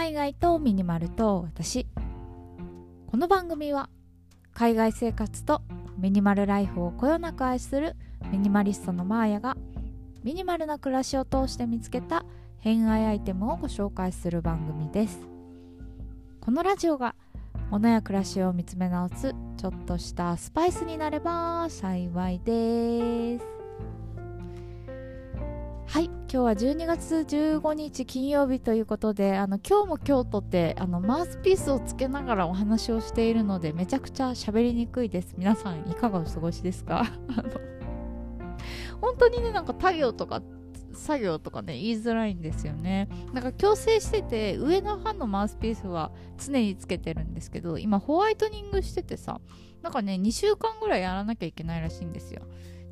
海外とミニマルと私。この番組は海外生活とミニマルライフをこよなく愛するミニマリストのマーヤがミニマルな暮らしを通して見つけた偏愛アイテムをご紹介する番組です。このラジオが物や暮らしを見つめ直すちょっとしたスパイスになれば幸いです。はい今日は12月15日金曜日ということであの今日も今日とってあのマウスピースをつけながらお話をしているのでめちゃくちゃ喋りにくいです。皆さんいかがお過ごしですか？あの本当にねなんか作業とか作業とかね言いづらいんですよね。なんか矯正してて上の歯のマウスピースは常につけてるんですけど今ホワイトニングしててさなんかね2週間ぐらいやらなきゃいけないらしいんですよ。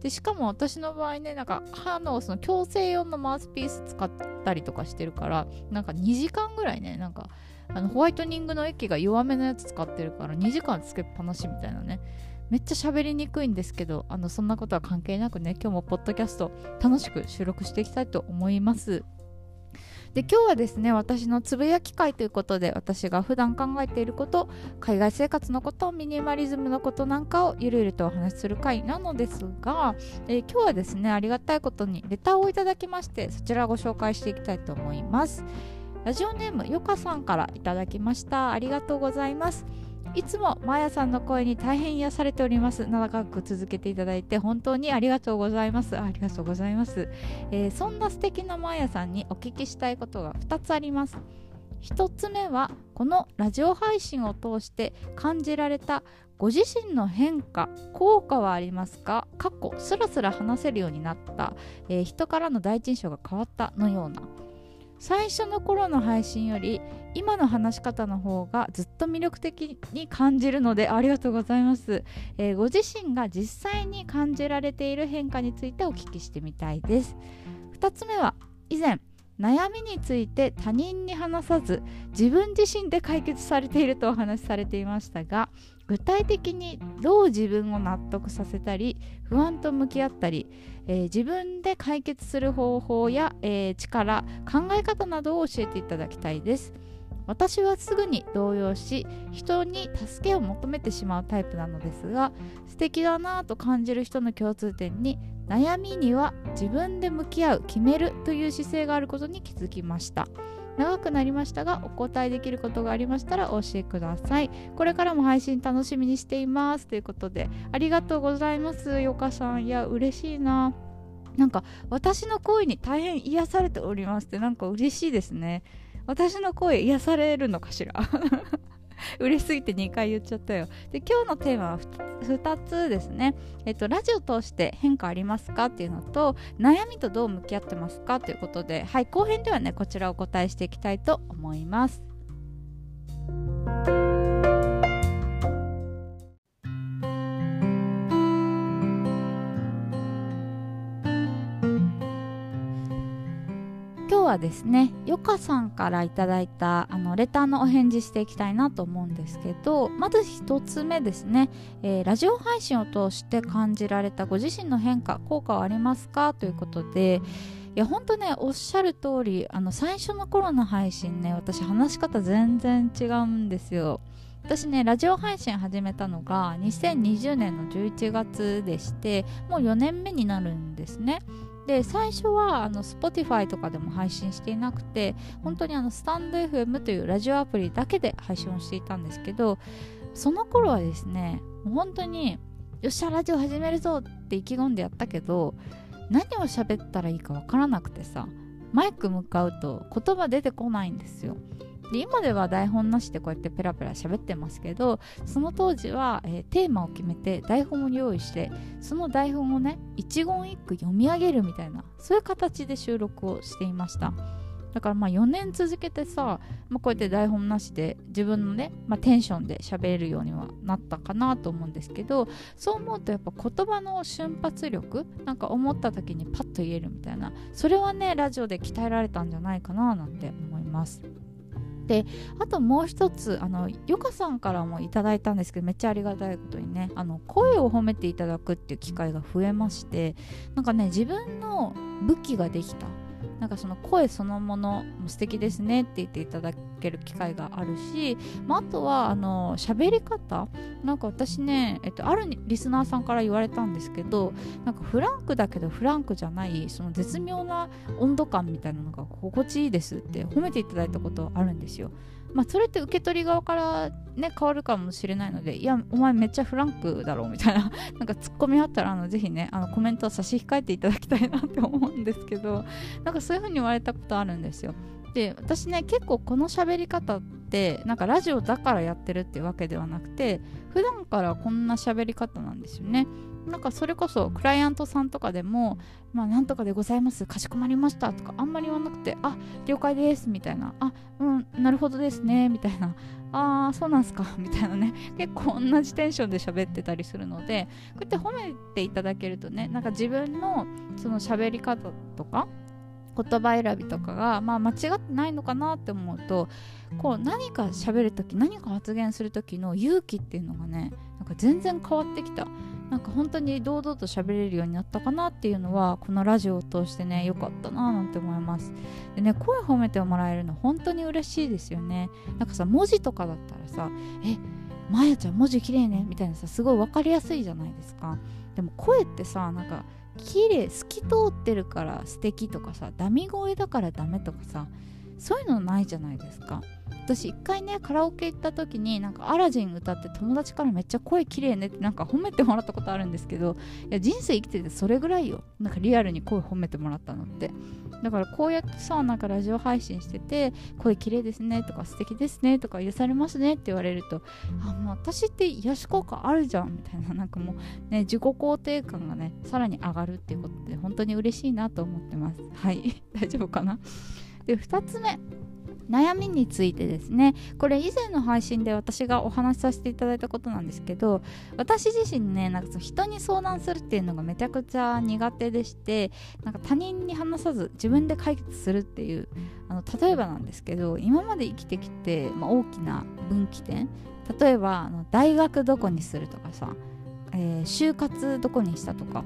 でしかも私の場合ねなんか歯のその矯正用のマウスピース使ったりとかしてるからなんか2時間ぐらいねなんかあのホワイトニングの液が弱めのやつ使ってるから2時間つけっぱなしみたいなね。めっちゃ喋りにくいんですけどあのそんなことは関係なくね今日もポッドキャスト楽しく収録していきたいと思います。で今日はですね私のつぶやき会ということで私が普段考えていること海外生活のことミニマリズムのことなんかをゆるゆるとお話しする会なのですが、えー、今日はですねありがたいことにレターをいただきましてそちらをご紹介していきたいと思います。ラジオネームよかさんからいただきました。ありがとうございます。いつもマーヤさんの声に大変癒されております。長く続けていただいて本当にありがとうございます。ありがとうございます、えー、そんな素敵なマーヤさんにお聞きしたいことが2つあります。1つ目はこのラジオ配信を通して感じられたご自身の変化効果はありますか？過去スラスラ話せるようになった、えー、人からの第一印象が変わったのような最初の頃の配信より今の話し方の方がずっと魅力的に感じるのでありがとうございます、えー、ご自身が実際に感じられている変化についてお聞きしてみたいです。2つ目は以前悩みについて他人に話さず自分自身で解決されているとお話しされていましたが具体的にどう自分を納得させたり不安と向き合ったりえー、自分で解決する方法や、えー、力考え方などを教えていただきたいです。私はすぐに動揺し人に助けを求めてしまうタイプなのですが素敵だなぁと感じる人の共通点に悩みには自分で向き合う決めるという姿勢があることに気づきました。長くなりましたがお答えできることがありましたらお教えください。これからも配信楽しみにしています。ということでありがとうございます。よかさん。いや嬉しいな。なんか私の声に大変癒されておりますってなんか嬉しいですね。私の声癒されるのかしら？嬉しすぎて2回言っちゃったよ。で今日のテーマは 2, つですね。えっとラジオ通して変化ありますかっていうのと悩みとどう向き合ってますか？ということではい後編ではねこちらをお答えしていきたいと思います。はですねよかさんからいただいたあのレターのお返事していきたいなと思うんですけどまず1つ目ですね、えー、ラジオ配信を通して感じられたご自身の変化効果はありますか？ということでいや本当ねおっしゃる通りあり最初の頃の配信ね私話し方全然違うんですよ。私ねラジオ配信始めたのが2020年の11月でしてもう4年目になるんですね。で最初はあの Spotify とかでも配信していなくて本当にあのスタンド FM というラジオアプリだけで配信をしていたんですけどその頃はですねもう本当によっしゃラジオ始めるぞって意気込んでやったけど何を喋ったらいいかわからなくてさマイク向かうと言葉出てこないんですよ。で今では台本なしでこうやってペラペラ喋ってますけどその当時は、えー、テーマを決めて台本を用意してその台本をね一言一句読み上げるみたいなそういう形で収録をしていました。だからまあ4年続けてさ、まあ、こうやって台本なしで自分のね、まあ、テンションで喋れるようにはなったかなと思うんですけどそう思うとやっぱ言葉の瞬発力なんか思った時にパッと言えるみたいなそれはねラジオで鍛えられたんじゃないかななんて思います。であともう一つあのヨカさんからもいただいたんですけどめっちゃありがたいことにねあの声を褒めていただくっていう機会が増えましてなんかね自分の武器ができた。なんかその声そのものも素敵ですねって言っていただける機会があるし、まあ、あとはあの喋り方なんか私ね、えっと、あるリスナーさんから言われたんですけどなんかフランクだけどフランクじゃないその絶妙な温度感みたいなのが心地いいですって褒めていただいたことあるんですよ。まあ、それって受け取り側からね変わるかもしれないのでいやお前めっちゃフランクだろうみたいな なんかツッコミあったらあのぜひねあのコメントを差し控えていただきたいなって思うんですけどなんかそういう風に言われたことあるんですよ。で私ね結構この喋り方ってなんかラジオだからやってるっていうわけではなくて普段からこんな喋り方なんですよね。なんかそれこそクライアントさんとかでも、まあ、なんとかでございます、かしこまりましたとかあんまり言わなくて、あ、了解ですみたいな、あ、うん、なるほどですねみたいな、あー、そうなんすか みたいなね、結構同じテンションで喋ってたりするので、こうやって褒めていただけるとね、なんか自分のその喋り方とか、言葉選びとかが、まあ、間違ってないのかなって思うとこう何か喋る時何か発言する時の勇気っていうのがねなんか全然変わってきた。なんか本当に堂々と喋れるようになったかなっていうのはこのラジオを通してね良かったななんて思います。でね声褒めてもらえるの本当に嬉しいですよね。なんかさ文字とかだったらさえまやちゃん文字綺麗ねみたいなさすごい分かりやすいじゃないですか。でも声ってさなんか綺麗透き通ってるから素敵とかさダミ声だからダメとかさそういうのないじゃないですか。私一回ねカラオケ行った時になんかアラジン歌って友達からめっちゃ声綺麗ねってなんか褒めてもらったことあるんですけどいや人生生きててそれぐらいよ。なんかリアルに声褒めてもらったのって。だからこうやってさなんかラジオ配信してて声綺麗ですねとか素敵ですねとか癒されますねって言われるとあもう私って癒し効果あるじゃんみたいな。なんかもうね自己肯定感がねさらに上がるっていうことで本当に嬉しいなと思ってます。はい。大丈夫かな？で2つ目。悩みについてですね。これ以前の配信で私がお話しさせていただいたことなんですけど私自身ねなんかそ人に相談するっていうのがめちゃくちゃ苦手でしてなんか他人に話さず自分で解決するっていうあの例えばなんですけど今まで生きてきて、まあ、大きな分岐点。例えばあの大学どこにするとかさ、えー、就活どこにしたとか。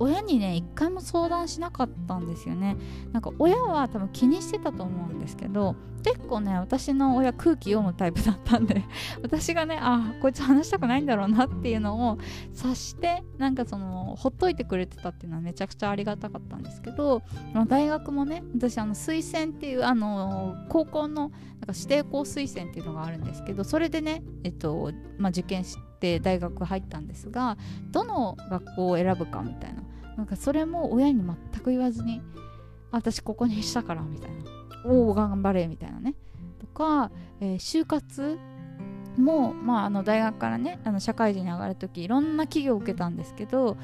親にね一回も相談しなかったんですよね。なんか親は多分気にしてたと思うんですけど結構ね私の親空気読むタイプだったんで 私がねあこいつ話したくないんだろうなっていうのを察してなんかそのほっといてくれてたっていうのはめちゃくちゃありがたかったんですけど、まあ、大学もね私あの推薦っていうあの高校のなんか指定校推薦っていうのがあるんですけどそれでねえっと、まあ、受験して大学入ったんですがどの学校を選ぶかみたいな。なんかそれも親に全く言わずに私ここにしたからみたいな。おお頑張れみたいなね。とか、えー、就活も、まあ、あの大学からねあの社会人に上がる時いろんな企業を受けたんですけど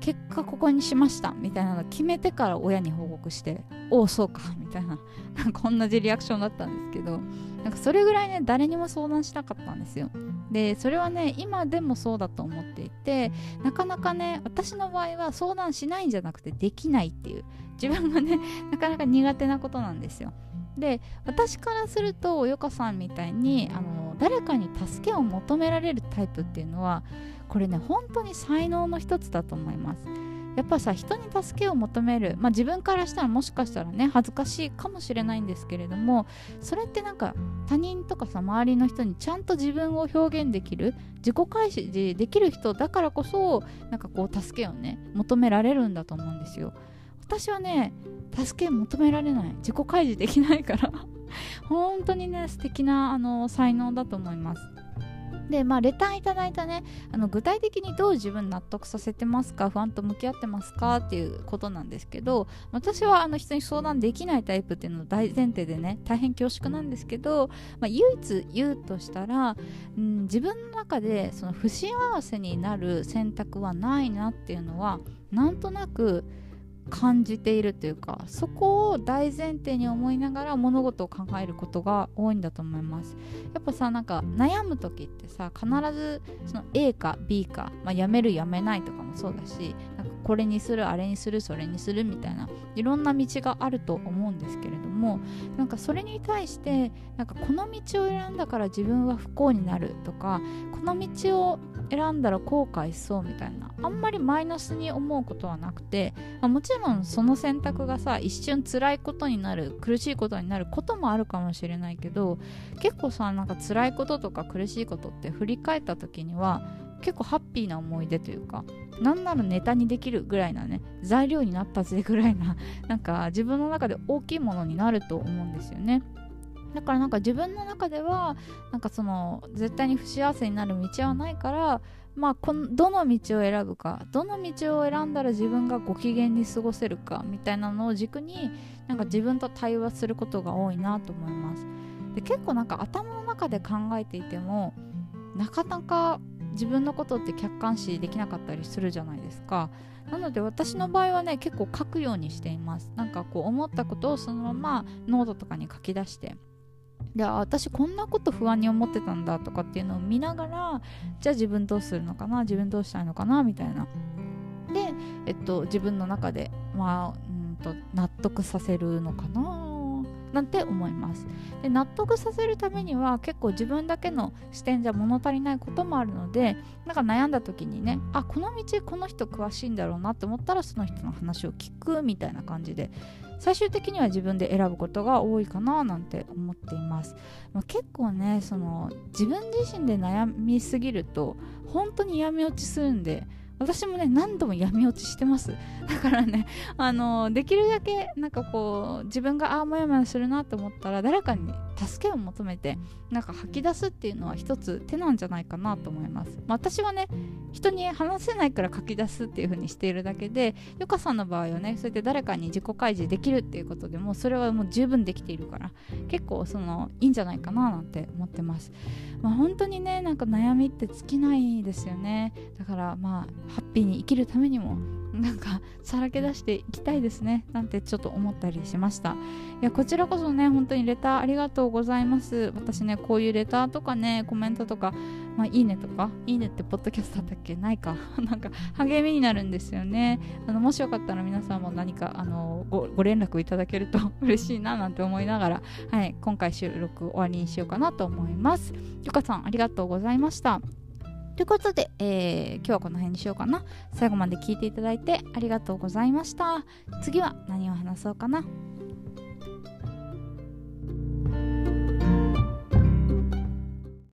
結果ここにしましたみたいなの決めてから親に報告しておおそうかみたいな。なんか同じリアクションだったんですけどなんかそれぐらいね誰にも相談しなかったんですよ。でそれはね今でもそうだと思っていてなかなかね私の場合は相談しないんじゃなくてできないっていう。自分がねなかなか苦手なことなんですよ。で私からするとよかさんみたいにあの誰かに助けを求められるタイプっていうのはこれね本当に才能の一つだと思います。やっぱさ人に助けを求めるまあ自分からしたらもしかしたらね恥ずかしいかもしれないんですけれどもそれってなんか他人とかさ周りの人にちゃんと自分を表現できる自己開示できる人だからこそなんかこう助けをね求められるんだと思うんですよ。私はね助け求められない。自己開示できないから。本当にね素敵なあの才能だと思います。でまあレターいただいたねあの具体的にどう自分納得させてますか不安と向き合ってますかっていうことなんですけど私はあの人に相談できないタイプっていうのを大前提でね大変恐縮なんですけど、まあ、唯一言うとしたら、うん、自分の中でその不幸せになる選択はないなっていうのはなんとなく感じているというかそこを大前提に思いながら物事を考えることが多いんだと思います。やっぱさなんか悩む時ってさ必ずその A か B か、まあ、やめるやめないとかもそうだしなんかこれにするあれにするそれにするみたいないろんな道があると思うんですけれどもなんかそれに対してなんかこの道を選んだから自分は不幸になるとかこの道を選んだら後悔しそうみたいなあんまりマイナスに思うことはなくて、まあ、もちろんその選択がさ一瞬辛いことになる苦しいことになることもあるかもしれないけど結構さなんか辛いこととか苦しいことって振り返った時には結構ハッピーな思い出というかなんならネタにできるぐらいなね材料になったぜぐらいななんか自分の中で大きいものになると思うんですよね。だからなんか自分の中ではなんかその絶対に不幸せになる道はないからまあこのどの道を選ぶかどの道を選んだら自分がご機嫌に過ごせるかみたいなのを軸になんか自分と対話することが多いなと思います。で結構なんか頭の中で考えていてもなかなか自分のことって客観視できなかったりするじゃないですか。なので私の場合はね結構書くようにしています。なんかこう思ったことをそのままノートとかに書き出してで私こんなこと不安に思ってたんだとかっていうのを見ながらじゃあ自分どうするのかな自分どうしたいのかなみたいな。で、えっと、自分の中で、まあ、うんと納得させるのかななんて思います。で納得させるためには結構自分だけの視点じゃ物足りないこともあるのでなんか悩んだ時にねあこの道この人詳しいんだろうなって思ったらその人の話を聞くみたいな感じで最終的には自分で選ぶことが多いかななんて思っています、まあ、結構ねその自分自身で悩みすぎると本当に闇落ちするんで私もね何度も闇落ちしてます。だからねあのできるだけなんかこう自分がああもやもやするなと思ったら誰かに助けを求めてなんか吐き出すっていうのは一つ手なんじゃないかなと思います、まあ、私はね人に話せないから書き出すっていう風にしているだけでゆかさんの場合はねそうやって誰かに自己開示できるっていうことでもそれはもう十分できているから結構そのいいんじゃないかななんて思ってます、まあ、本当にねなんか悩みって尽きないですよね。だからまあハッピーに生きるためにもなんかさらけ出していきたいですね。なんてちょっと思ったりしました。いやこちらこそね本当にレターありがとうございます。私ねこういうレターとかねコメントとかまあ、いいねとかいいねってポッドキャストだったっけ？ないか。なんか励みになるんですよね。あのもしよかったら皆さんも何かあのごご連絡いただけると 嬉しいななんて思いながら、はい、今回収録終わりにしようかなと思います。ゆかさんありがとうございました。ということで、えー、今日はこの辺にしようかな。最後まで聞いていただいてありがとうございました。次は何を話そうかな。